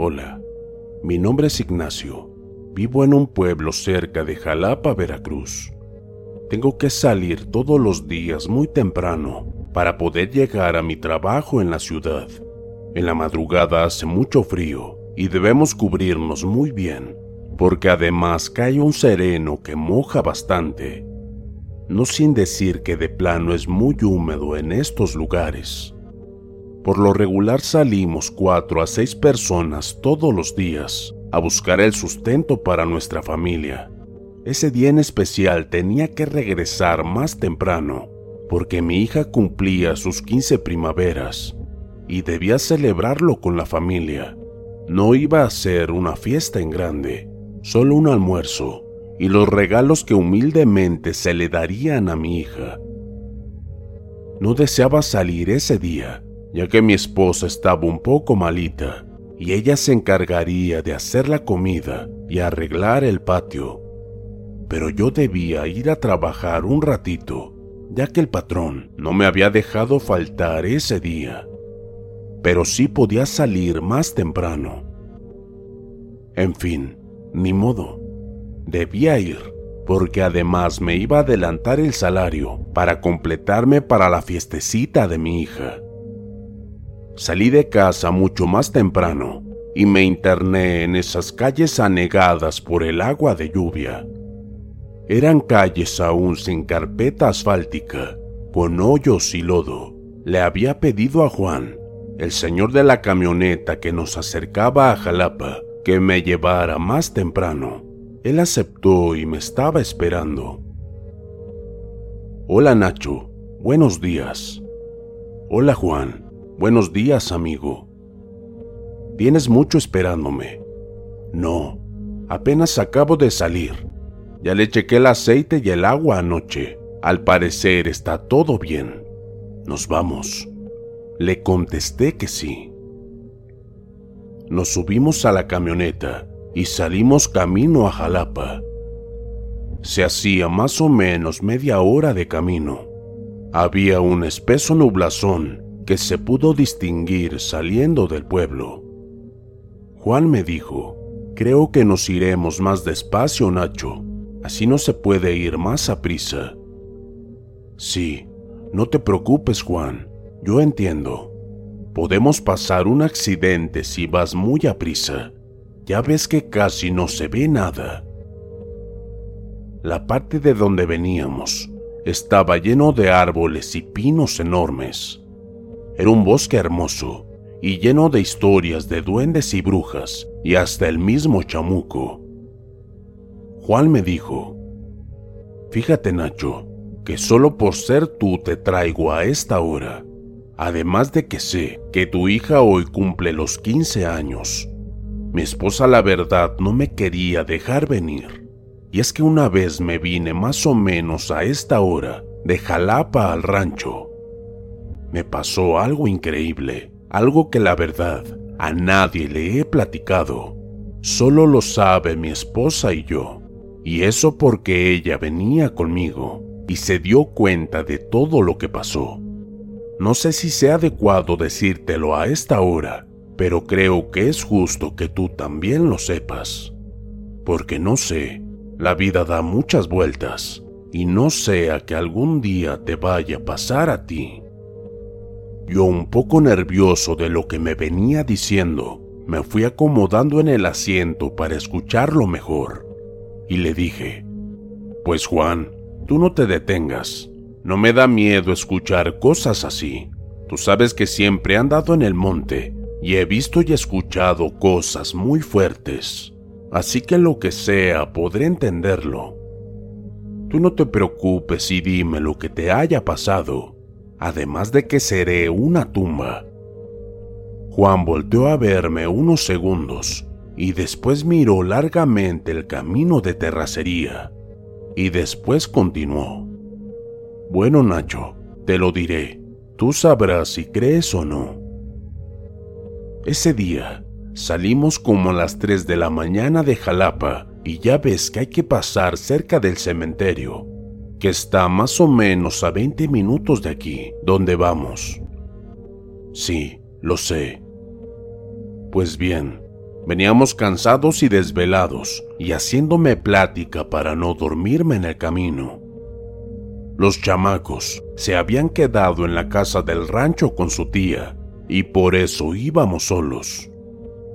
Hola, mi nombre es Ignacio. Vivo en un pueblo cerca de Jalapa, Veracruz. Tengo que salir todos los días muy temprano para poder llegar a mi trabajo en la ciudad. En la madrugada hace mucho frío y debemos cubrirnos muy bien, porque además cae un sereno que moja bastante. No sin decir que de plano es muy húmedo en estos lugares. Por lo regular salimos cuatro a seis personas todos los días a buscar el sustento para nuestra familia. Ese día en especial tenía que regresar más temprano porque mi hija cumplía sus 15 primaveras y debía celebrarlo con la familia. No iba a ser una fiesta en grande, solo un almuerzo y los regalos que humildemente se le darían a mi hija. No deseaba salir ese día, ya que mi esposa estaba un poco malita y ella se encargaría de hacer la comida y arreglar el patio. Pero yo debía ir a trabajar un ratito, ya que el patrón no me había dejado faltar ese día. Pero sí podía salir más temprano. En fin, ni modo. Debía ir, porque además me iba a adelantar el salario para completarme para la fiestecita de mi hija. Salí de casa mucho más temprano y me interné en esas calles anegadas por el agua de lluvia. Eran calles aún sin carpeta asfáltica, con hoyos y lodo. Le había pedido a Juan, el señor de la camioneta que nos acercaba a Jalapa, que me llevara más temprano. Él aceptó y me estaba esperando. Hola Nacho, buenos días. Hola Juan, buenos días amigo. ¿Tienes mucho esperándome? No, apenas acabo de salir. Ya le chequé el aceite y el agua anoche. Al parecer está todo bien. Nos vamos. Le contesté que sí. Nos subimos a la camioneta y salimos camino a Jalapa. Se hacía más o menos media hora de camino. Había un espeso nublazón que se pudo distinguir saliendo del pueblo. Juan me dijo, creo que nos iremos más despacio, Nacho, así no se puede ir más a prisa. Sí, no te preocupes, Juan, yo entiendo. Podemos pasar un accidente si vas muy a prisa. Ya ves que casi no se ve nada. La parte de donde veníamos estaba lleno de árboles y pinos enormes. Era un bosque hermoso y lleno de historias de duendes y brujas y hasta el mismo chamuco. Juan me dijo, fíjate Nacho, que solo por ser tú te traigo a esta hora, además de que sé que tu hija hoy cumple los 15 años. Mi esposa la verdad no me quería dejar venir, y es que una vez me vine más o menos a esta hora de Jalapa al rancho. Me pasó algo increíble, algo que la verdad a nadie le he platicado. Solo lo sabe mi esposa y yo. Y eso porque ella venía conmigo y se dio cuenta de todo lo que pasó. No sé si sea adecuado decírtelo a esta hora, pero creo que es justo que tú también lo sepas. Porque no sé, la vida da muchas vueltas y no sea que algún día te vaya a pasar a ti. Yo un poco nervioso de lo que me venía diciendo, me fui acomodando en el asiento para escucharlo mejor. Y le dije, pues Juan, tú no te detengas. No me da miedo escuchar cosas así. Tú sabes que siempre he andado en el monte y he visto y escuchado cosas muy fuertes. Así que lo que sea podré entenderlo. Tú no te preocupes y dime lo que te haya pasado además de que seré una tumba. Juan volteó a verme unos segundos y después miró largamente el camino de terracería y después continuó. Bueno, Nacho, te lo diré, tú sabrás si crees o no. Ese día salimos como a las 3 de la mañana de Jalapa y ya ves que hay que pasar cerca del cementerio que está más o menos a 20 minutos de aquí, donde vamos. Sí, lo sé. Pues bien, veníamos cansados y desvelados y haciéndome plática para no dormirme en el camino. Los chamacos se habían quedado en la casa del rancho con su tía y por eso íbamos solos.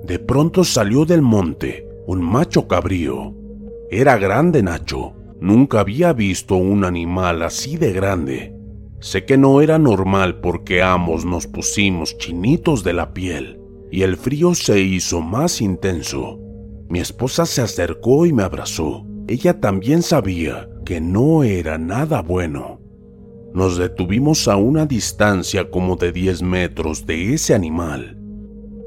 De pronto salió del monte un macho cabrío. Era grande Nacho, Nunca había visto un animal así de grande. Sé que no era normal porque ambos nos pusimos chinitos de la piel y el frío se hizo más intenso. Mi esposa se acercó y me abrazó. Ella también sabía que no era nada bueno. Nos detuvimos a una distancia como de 10 metros de ese animal.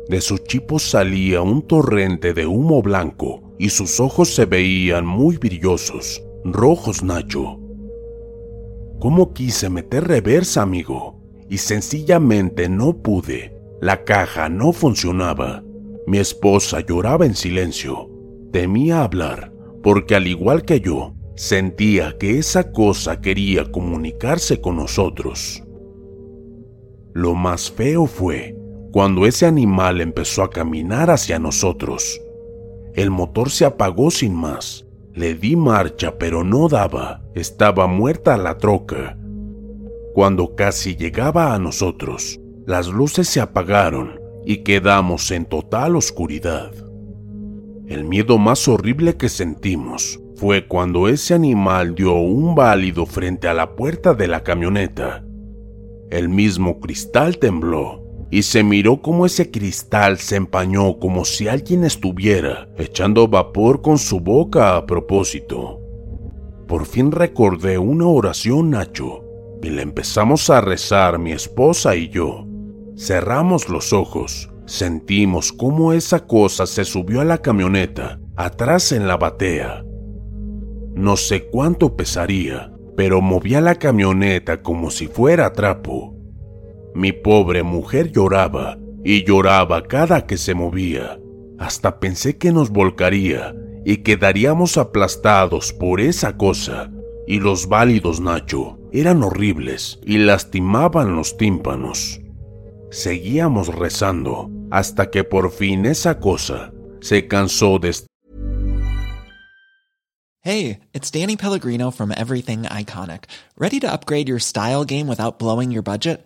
De su chipo salía un torrente de humo blanco y sus ojos se veían muy brillosos rojos, Nacho. ¿Cómo quise meter reversa, amigo? Y sencillamente no pude. La caja no funcionaba. Mi esposa lloraba en silencio. Temía hablar, porque al igual que yo, sentía que esa cosa quería comunicarse con nosotros. Lo más feo fue cuando ese animal empezó a caminar hacia nosotros. El motor se apagó sin más le di marcha pero no daba, estaba muerta la troca. Cuando casi llegaba a nosotros, las luces se apagaron y quedamos en total oscuridad. El miedo más horrible que sentimos fue cuando ese animal dio un válido frente a la puerta de la camioneta. El mismo cristal tembló y se miró como ese cristal se empañó como si alguien estuviera echando vapor con su boca a propósito. Por fin recordé una oración, Nacho, y la empezamos a rezar mi esposa y yo. Cerramos los ojos, sentimos cómo esa cosa se subió a la camioneta, atrás en la batea. No sé cuánto pesaría, pero movía la camioneta como si fuera trapo mi pobre mujer lloraba y lloraba cada que se movía. Hasta pensé que nos volcaría y quedaríamos aplastados por esa cosa. Y los válidos, Nacho, eran horribles y lastimaban los tímpanos. Seguíamos rezando hasta que por fin esa cosa se cansó de Hey, it's Danny Pellegrino from Everything Iconic. ¿Ready to upgrade your style game without blowing your budget?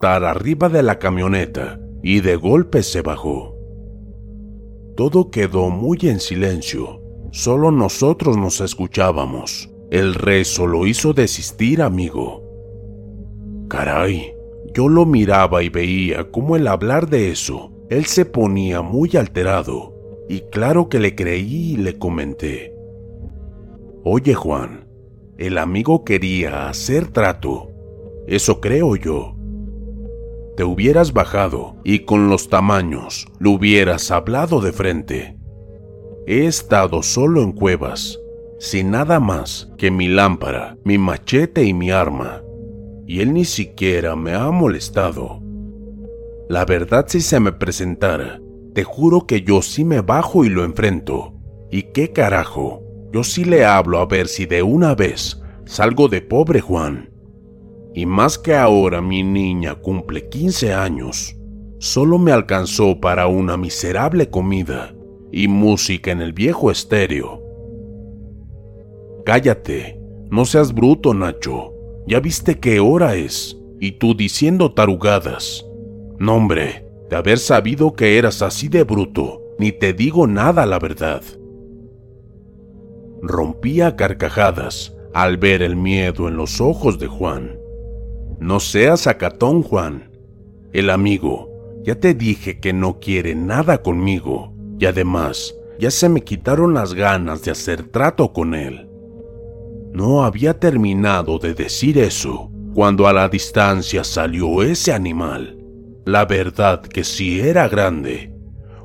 Estar arriba de la camioneta y de golpe se bajó. Todo quedó muy en silencio. Solo nosotros nos escuchábamos. El rezo lo hizo desistir, amigo. Caray, yo lo miraba y veía cómo el hablar de eso, él se ponía muy alterado. Y claro que le creí y le comenté. Oye Juan, el amigo quería hacer trato. Eso creo yo. Te hubieras bajado y con los tamaños lo hubieras hablado de frente. He estado solo en cuevas, sin nada más que mi lámpara, mi machete y mi arma, y él ni siquiera me ha molestado. La verdad si se me presentara, te juro que yo sí me bajo y lo enfrento. ¿Y qué carajo? Yo sí le hablo a ver si de una vez salgo de pobre Juan. Y más que ahora mi niña cumple 15 años, solo me alcanzó para una miserable comida y música en el viejo estéreo. Cállate, no seas bruto, Nacho. Ya viste qué hora es, y tú diciendo tarugadas. No, hombre, de haber sabido que eras así de bruto, ni te digo nada la verdad. Rompía carcajadas al ver el miedo en los ojos de Juan. No seas acatón, Juan. El amigo, ya te dije que no quiere nada conmigo, y además, ya se me quitaron las ganas de hacer trato con él. No había terminado de decir eso cuando a la distancia salió ese animal. La verdad que sí era grande.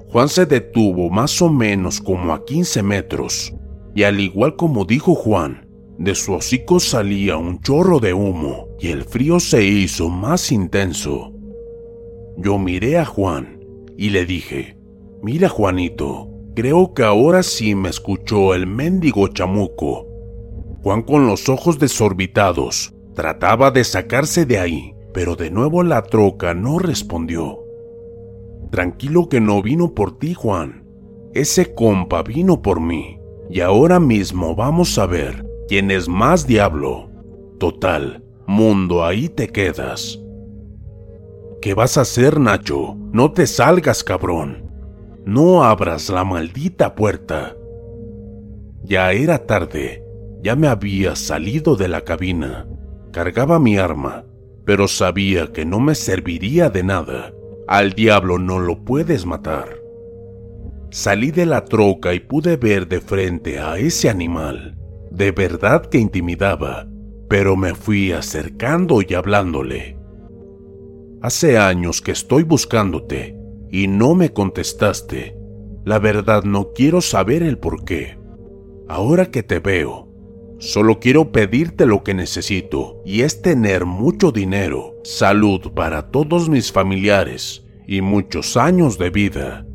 Juan se detuvo más o menos como a 15 metros, y al igual como dijo Juan, de su hocico salía un chorro de humo y el frío se hizo más intenso. Yo miré a Juan y le dije, mira Juanito, creo que ahora sí me escuchó el mendigo chamuco. Juan con los ojos desorbitados trataba de sacarse de ahí, pero de nuevo la troca no respondió. Tranquilo que no vino por ti, Juan. Ese compa vino por mí. Y ahora mismo vamos a ver quién es más diablo. Total, mundo, ahí te quedas. ¿Qué vas a hacer, Nacho? No te salgas, cabrón. No abras la maldita puerta. Ya era tarde. Ya me había salido de la cabina. Cargaba mi arma, pero sabía que no me serviría de nada. Al diablo no lo puedes matar. Salí de la troca y pude ver de frente a ese animal. De verdad que intimidaba, pero me fui acercando y hablándole. Hace años que estoy buscándote y no me contestaste. La verdad no quiero saber el por qué. Ahora que te veo, solo quiero pedirte lo que necesito y es tener mucho dinero, salud para todos mis familiares y muchos años de vida.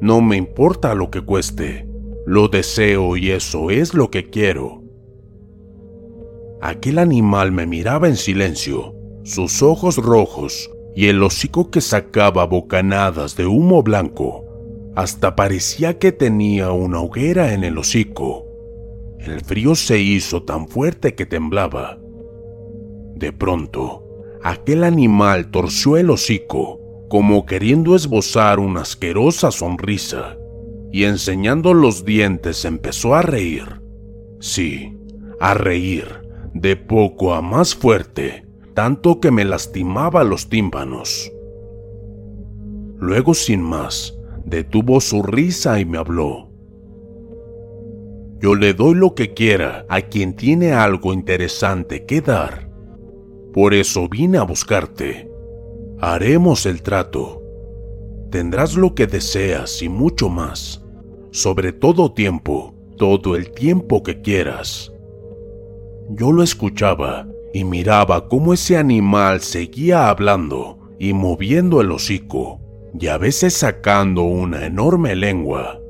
No me importa lo que cueste, lo deseo y eso es lo que quiero. Aquel animal me miraba en silencio, sus ojos rojos y el hocico que sacaba bocanadas de humo blanco. Hasta parecía que tenía una hoguera en el hocico. El frío se hizo tan fuerte que temblaba. De pronto, aquel animal torció el hocico como queriendo esbozar una asquerosa sonrisa, y enseñando los dientes empezó a reír. Sí, a reír, de poco a más fuerte, tanto que me lastimaba los tímpanos. Luego, sin más, detuvo su risa y me habló. Yo le doy lo que quiera a quien tiene algo interesante que dar. Por eso vine a buscarte Haremos el trato. Tendrás lo que deseas y mucho más. Sobre todo tiempo, todo el tiempo que quieras. Yo lo escuchaba y miraba cómo ese animal seguía hablando y moviendo el hocico, y a veces sacando una enorme lengua.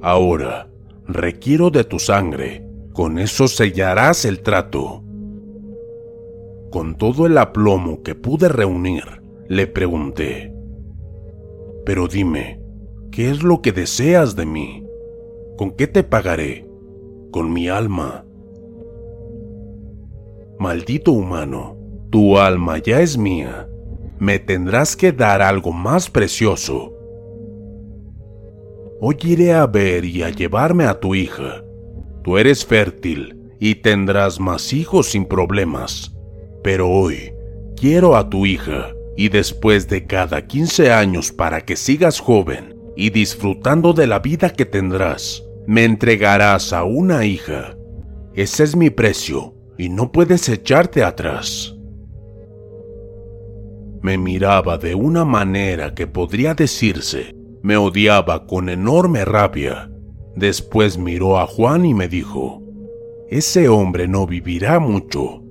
Ahora, requiero de tu sangre, con eso sellarás el trato. Con todo el aplomo que pude reunir, Le pregunté. Pero dime, ¿qué es lo que deseas de mí? ¿Con qué te pagaré? Con mi alma. Maldito humano, tu alma ya es mía. Me tendrás que dar algo más precioso. Hoy iré a ver y a llevarme a tu hija. Tú eres fértil y tendrás más hijos sin problemas. Pero hoy quiero a tu hija y después de cada 15 años para que sigas joven y disfrutando de la vida que tendrás, me entregarás a una hija. Ese es mi precio y no puedes echarte atrás. Me miraba de una manera que podría decirse, me odiaba con enorme rabia. Después miró a Juan y me dijo, ese hombre no vivirá mucho.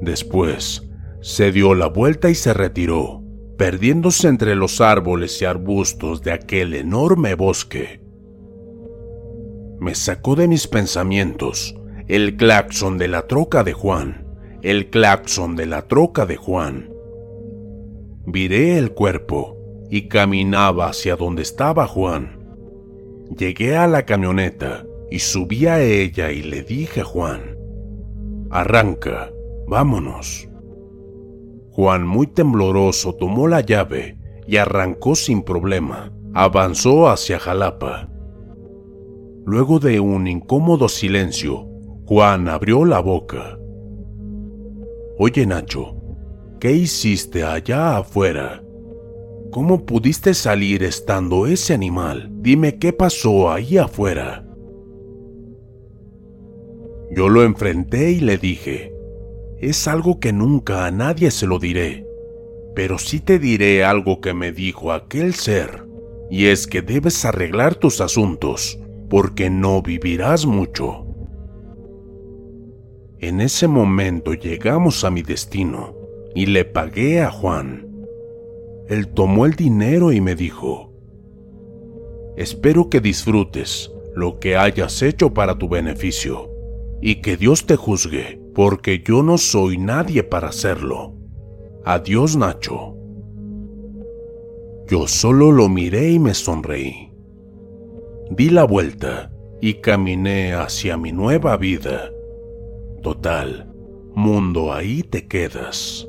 Después, se dio la vuelta y se retiró, perdiéndose entre los árboles y arbustos de aquel enorme bosque. Me sacó de mis pensamientos el claxon de la troca de Juan, el claxon de la troca de Juan. Viré el cuerpo y caminaba hacia donde estaba Juan. Llegué a la camioneta y subí a ella y le dije a Juan, arranca, vámonos. Juan, muy tembloroso, tomó la llave y arrancó sin problema. Avanzó hacia Jalapa. Luego de un incómodo silencio, Juan abrió la boca. Oye, Nacho, ¿qué hiciste allá afuera? ¿Cómo pudiste salir estando ese animal? Dime qué pasó ahí afuera. Yo lo enfrenté y le dije, es algo que nunca a nadie se lo diré, pero sí te diré algo que me dijo aquel ser, y es que debes arreglar tus asuntos, porque no vivirás mucho. En ese momento llegamos a mi destino y le pagué a Juan. Él tomó el dinero y me dijo, espero que disfrutes lo que hayas hecho para tu beneficio y que Dios te juzgue porque yo no soy nadie para hacerlo. Adiós, Nacho. Yo solo lo miré y me sonreí. Di la vuelta y caminé hacia mi nueva vida. Total, mundo, ahí te quedas.